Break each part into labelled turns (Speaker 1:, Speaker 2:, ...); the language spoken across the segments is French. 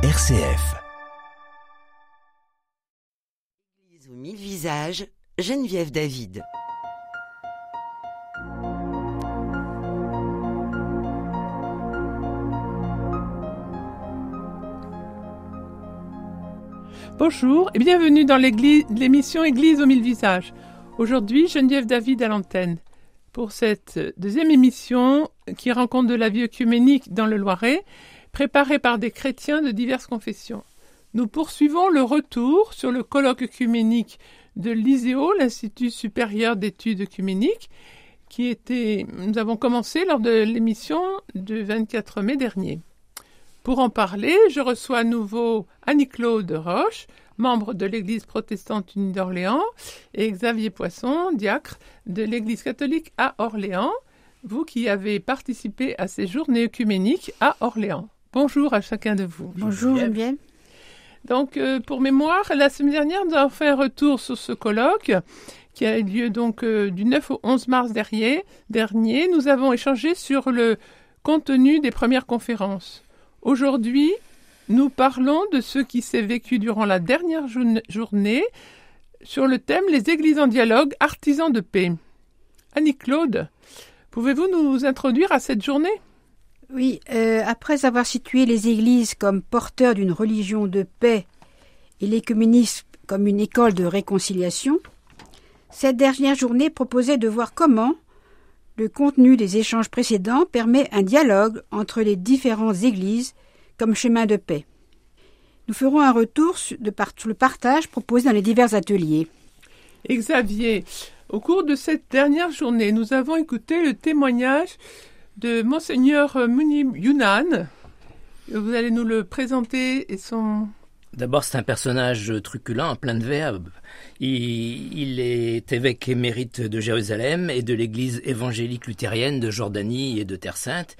Speaker 1: RCF.
Speaker 2: Église aux mille visages, Geneviève David.
Speaker 3: Bonjour et bienvenue dans l'émission Église aux mille visages. Aujourd'hui, Geneviève David à l'antenne. Pour cette deuxième émission qui rend compte de la vie œcuménique dans le Loiret, préparée par des chrétiens de diverses confessions. Nous poursuivons le retour sur le colloque œcuménique de l'ISEO, l'Institut supérieur d'études œcuméniques, qui était, nous avons commencé lors de l'émission du 24 mai dernier. Pour en parler, je reçois à nouveau Annie-Claude Roche, membre de l'Église protestante unie d'Orléans, et Xavier Poisson, diacre de l'Église catholique à Orléans, vous qui avez participé à ces journées œcuméniques à Orléans. Bonjour à chacun de vous.
Speaker 4: Bonjour Geneviève.
Speaker 3: Donc, euh, pour mémoire, la semaine dernière, nous avons fait un retour sur ce colloque qui a eu lieu donc euh, du 9 au 11 mars dernier. dernier. Nous avons échangé sur le contenu des premières conférences. Aujourd'hui, nous parlons de ce qui s'est vécu durant la dernière journ- journée sur le thème Les églises en dialogue, artisans de paix. Annie-Claude, pouvez-vous nous introduire à cette journée?
Speaker 4: Oui, euh, après avoir situé les églises comme porteurs d'une religion de paix et l'écuménisme comme une école de réconciliation, cette dernière journée proposait de voir comment le contenu des échanges précédents permet un dialogue entre les différentes églises comme chemin de paix. Nous ferons un retour sur, le partage proposé dans les divers ateliers.
Speaker 3: Xavier, au cours de cette dernière journée, nous avons écouté le témoignage de Monseigneur Munib Yunan. Vous allez nous le présenter et son...
Speaker 5: D'abord, c'est un personnage truculent, plein de verbe. Il, il est évêque émérite de Jérusalem et de l'église évangélique luthérienne de Jordanie et de Terre Sainte.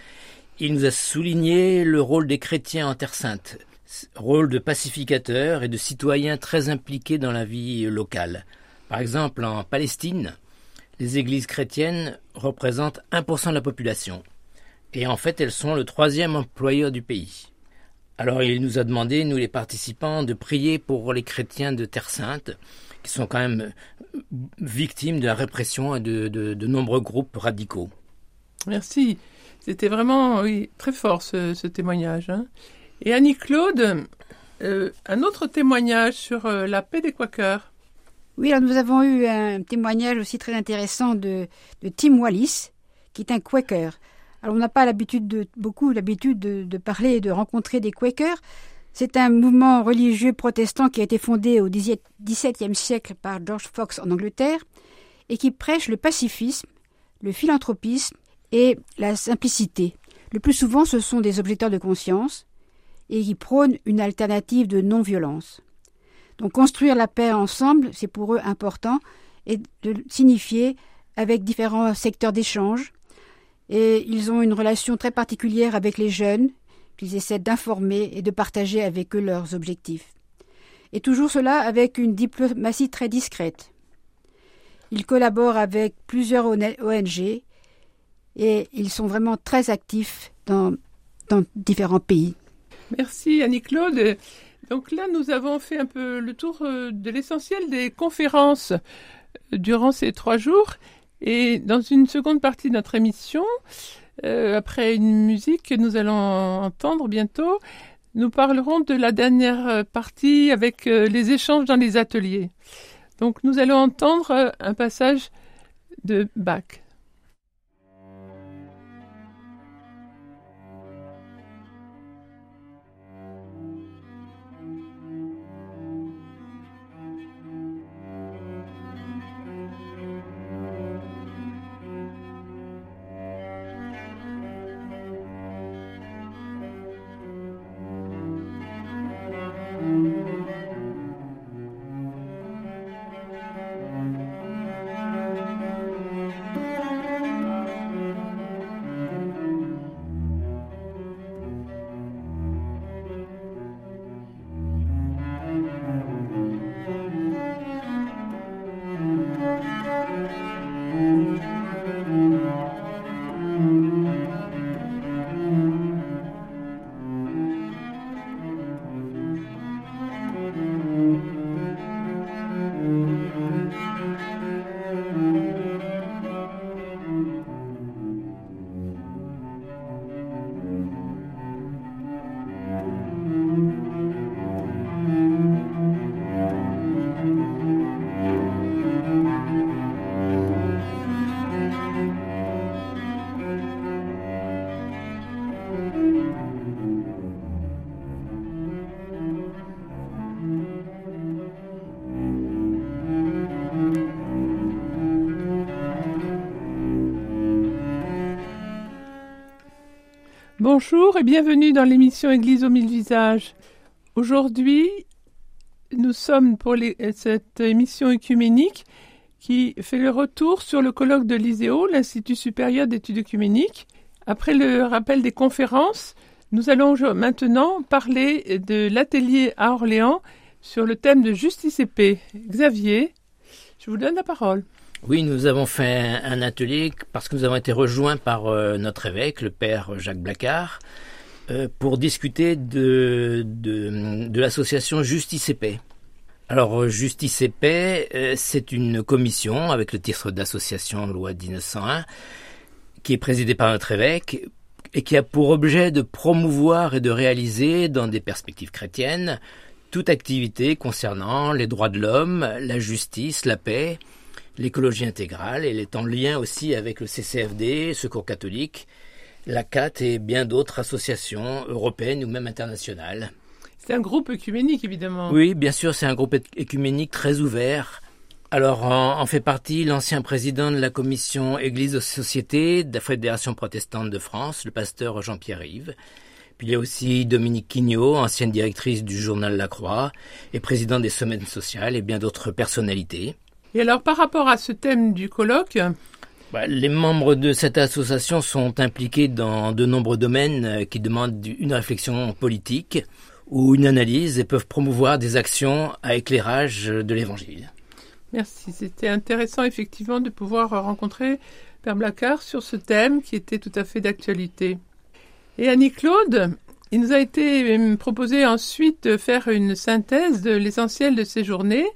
Speaker 5: Il nous a souligné le rôle des chrétiens en Terre Sainte, rôle de pacificateur et de citoyens très impliqués dans la vie locale. Par exemple, en Palestine, les églises chrétiennes représentent 1% de la population. Et en fait, elles sont le troisième employeur du pays. Alors il nous a demandé, nous les participants, de prier pour les chrétiens de Terre Sainte, qui sont quand même euh, victimes de la répression et de, de- de nombreux groupes radicaux.
Speaker 3: Merci. C'était vraiment oui, très fort ce, ce témoignage. hein. Et Annie-Claude, euh, un autre témoignage sur euh, la paix des Quakers.
Speaker 4: Oui, alors nous avons eu un témoignage aussi très intéressant de, de Tim Wallis, qui est un Quaker. Alors on n'a pas l'habitude de beaucoup l'habitude de, parler et de rencontrer des Quakers. C'est un mouvement religieux protestant qui a été fondé au XVIIe siècle par George Fox en Angleterre et qui prêche le pacifisme, le philanthropisme et la simplicité. Le plus souvent, ce sont des objecteurs de conscience et qui prônent une alternative de non-violence. Donc construire la paix ensemble, c'est pour eux important, et de signifier avec différents secteurs d'échange. Et ils ont une relation très particulière avec les jeunes, qu'ils essaient d'informer et de partager avec eux leurs objectifs. Et toujours cela avec une diplomatie très discrète. Ils collaborent avec plusieurs ONG et ils sont vraiment très actifs dans, dans différents pays.
Speaker 3: Merci Annie-Claude. Donc là, nous avons fait un peu le tour euh, de l'essentiel des conférences euh, durant ces trois jours. Et dans une seconde partie de notre émission, euh, après une musique que nous allons entendre bientôt, nous parlerons de la dernière partie avec euh, les échanges dans les ateliers. Donc nous allons entendre euh, un passage de Bach. Bonjour et bienvenue dans l'émission Église aux mille visages. Aujourd'hui, nous sommes pour cette émission œcuménique qui fait le retour sur le colloque de l'ISEO, l'Institut supérieur d'études œcuméniques. Après le rappel des conférences, nous allons maintenant parler de l'atelier à Orléans sur le thème de justice et paix. Xavier, je vous donne la parole.
Speaker 5: Oui, nous avons fait un, atelier parce que nous avons été rejoints par euh, notre évêque, le père Jacques Blacard, euh, pour discuter de, de, de l'association Justice et Paix. Alors, euh, Justice et Paix, c'est une commission avec le titre d'association loi 1901 qui est présidée par notre évêque et qui a pour objet de promouvoir et de réaliser dans des perspectives chrétiennes toute activité concernant les droits de l'homme, la justice, la paix, l'écologie intégrale. Elle est en lien aussi avec le CCFD, Secours catholique, la CAT et bien d'autres associations européennes ou même internationales.
Speaker 3: C'est un groupe œcuménique, évidemment.
Speaker 5: Oui, bien sûr, c'est un groupe écuménique très ouvert. Alors, en, en fait partie l'ancien président de la commission Église aux sociétés de la Fédération protestante de France, le pasteur Jean-Pierre Yves. Puis il y a aussi Dominique Quignot, ancienne directrice du journal La Croix et président des semaines sociales et bien d'autres personnalités.
Speaker 3: Et alors, par rapport à ce thème du colloque,
Speaker 5: Bah, Les membres de cette association sont impliqués dans de nombreux domaines euh, qui demandent une réflexion politique ou une analyse et peuvent promouvoir des actions à éclairage de l'Évangile.
Speaker 3: Merci, c'était intéressant effectivement de pouvoir rencontrer Père Blacard sur ce thème qui était tout à fait d'actualité. Et Annie-Claude, il nous a été euh, proposé ensuite de faire une synthèse de l'essentiel de ces journées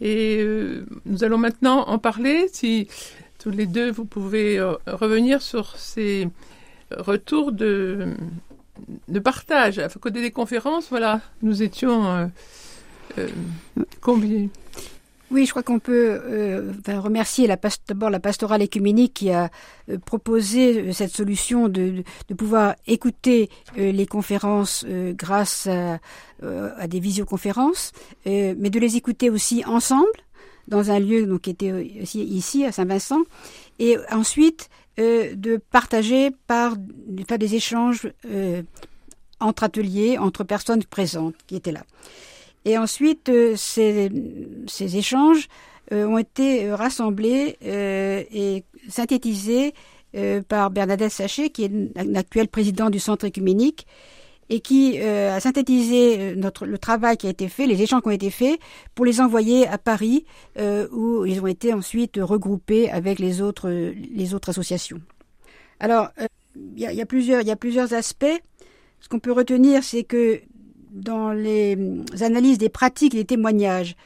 Speaker 3: et euh, nous allons maintenant en parler. Si tous les deux vous pouvez euh, revenir sur ces retours de, de partage. À côté des conférences, voilà, nous étions euh, combien?
Speaker 4: Oui, je crois qu'on peut euh, remercier d'abord la pastorale écuménique qui a euh, proposé euh, cette solution de, pouvoir écouter les conférences grâce à, des visioconférences, mais de les écouter aussi ensemble dans un lieu qui était aussi ici à Saint-Vincent, et ensuite de partager par de faire des échanges entre ateliers, entre personnes présentes qui étaient là. Et ensuite, euh, ces, ces échanges euh, ont été euh, rassemblés et synthétisés par Bernadette Sachet, qui est l'actuelle présidente du Centre écuménique, et qui euh, a synthétisé notre, le travail qui a été fait, les échanges qui ont été faits, pour les envoyer à Paris, euh, où ils ont été ensuite regroupés avec les autres, les autres associations. Alors, il y, a, y, a y a plusieurs aspects. Ce qu'on peut retenir, c'est que dans les analyses des pratiques et des témoignages,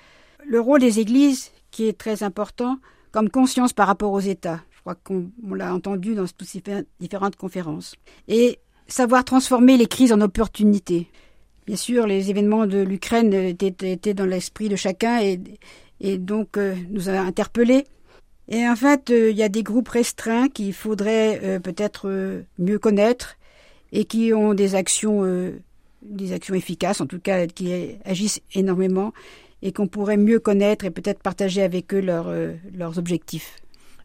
Speaker 4: le rôle des églises, qui est très important, comme conscience par rapport aux États. Je crois qu'on l'a entendu dans toutes ces différentes conférences. Et savoir transformer les crises en opportunités. Bien sûr, les événements de l'Ukraine étaient, dans l'esprit de chacun et, donc euh, nous a interpellés. Et en fait, euh, il y a des groupes restreints qu'il faudrait euh, peut-être mieux connaître et qui ont des actions, euh, des actions efficaces, en tout cas qui agissent énormément et qu'on pourrait mieux connaître et peut-être partager avec eux leurs, euh, leurs objectifs.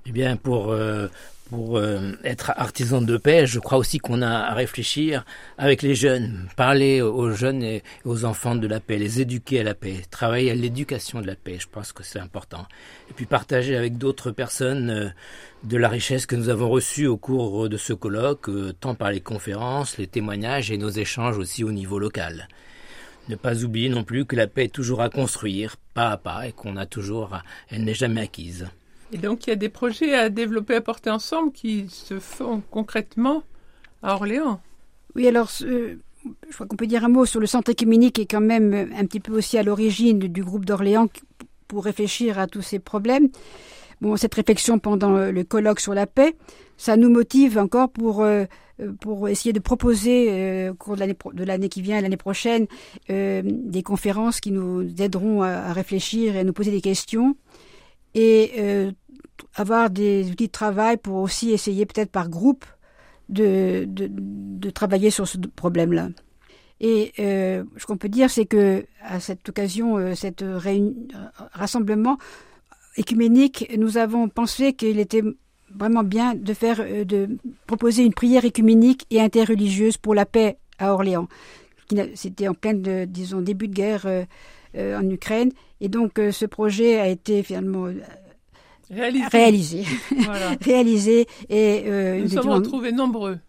Speaker 5: Eh bien, pour, euh, pour euh, être artisan de paix, je crois aussi qu'on a à réfléchir avec les jeunes, parler aux jeunes et aux enfants de la paix, les éduquer à la paix, travailler à l'éducation de la paix, je pense que c'est important. Et puis partager avec d'autres personnes euh, de la richesse que nous avons reçue au cours de ce colloque, euh, tant par les conférences, les témoignages et nos échanges aussi au niveau local. Ne pas oublier non plus que la paix est toujours à construire, pas à pas, et qu'on a toujours, elle n'est jamais acquise.
Speaker 3: Et donc il y a des projets à développer, à porter ensemble qui se font concrètement à Orléans.
Speaker 4: Oui, alors je crois qu'on peut dire un mot sur le centre écuménique qui est quand même un petit peu aussi à l'origine du groupe d'Orléans pour réfléchir à tous ces problèmes. Bon, cette réflexion pendant le colloque sur la paix, ça nous motive encore pour euh, pour essayer de proposer euh, au cours de l'année qui vient, l'année prochaine, euh, des conférences qui nous aideront à, réfléchir et à nous poser des questions et euh, avoir des outils de travail pour aussi essayer peut-être par groupe de, de, de, travailler sur ce problème-là. Et euh, ce qu'on peut dire, c'est que à cette occasion, euh, cette rassemblement écuménique, nous avons pensé qu'il était vraiment bien de faire, euh, de proposer une prière écuménique et interreligieuse pour la paix à Orléans. C'était en plein, disons, début de guerre euh, en Ukraine, et donc ce projet a été finalement
Speaker 3: réalisé.
Speaker 4: Réalisé, réalisé et
Speaker 3: nous sommes retrouvés nombreux.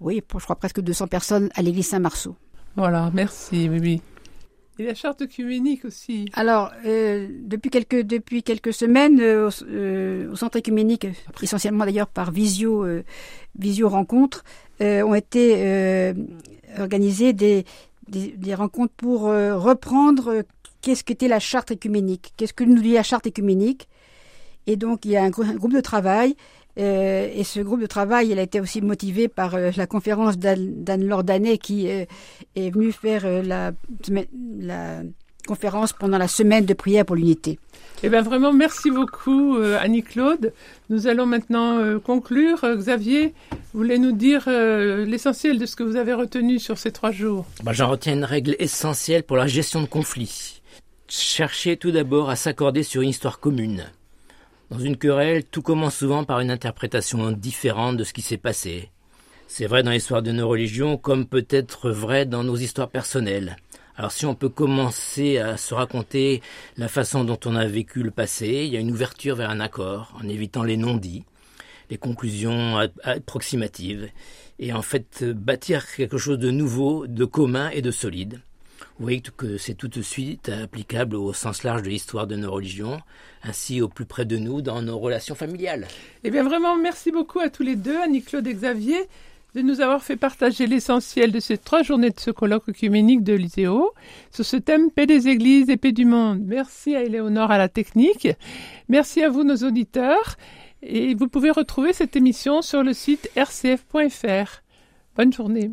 Speaker 4: Oui, je crois presque 200 personnes à l'église Saint-Marceau.
Speaker 3: Voilà, merci, oui. Et la charte œcuménique aussi.
Speaker 4: Alors, euh, depuis quelques depuis quelques semaines, euh, euh, au centre œcuménique, essentiellement d'ailleurs par visio visio rencontres, ont été organisées des, des, des rencontres pour reprendre qu'est-ce qu'était la charte œcuménique, qu'est-ce que nous dit la charte œcuménique. Et donc, il y a un, un groupe de travail euh, et ce groupe de travail, il a été aussi motivé par euh, la conférence d'Anne Lordanet qui euh, est venue faire la, la conférence pendant la semaine de prière pour l'unité.
Speaker 3: Eh bien vraiment, merci beaucoup Annie-Claude. Nous allons maintenant conclure. Xavier, vous voulez nous dire l'essentiel de ce que vous avez retenu sur ces trois jours
Speaker 5: bah, J'en retiens une règle essentielle pour la gestion de conflits. Cherchez tout d'abord à s'accorder sur une histoire commune. Dans une querelle, tout commence souvent par une interprétation différente de ce qui s'est passé. C'est vrai dans l'histoire de nos religions comme peut-être vrai dans nos histoires personnelles. Alors si on peut commencer à se raconter la façon dont on a vécu le passé, il y a une ouverture vers un accord, en évitant les non-dits, les conclusions approximatives, et en fait bâtir quelque chose de nouveau, de commun et de solide. Voyez que c'est tout de suite applicable au sens large de l'histoire de nos religions, ainsi au plus près de nous dans nos relations familiales.
Speaker 3: Eh bien vraiment, merci beaucoup à tous les deux, Annie-Claude et Xavier, de nous avoir fait partager l'essentiel de ces trois journées de ce colloque œcuménique de l'ISEO sur ce thème Paix des Églises et Paix du Monde. Merci à Éléonore à la technique. Merci à vous, nos auditeurs. Et vous pouvez retrouver cette émission sur le site rcf.fr. Bonne journée.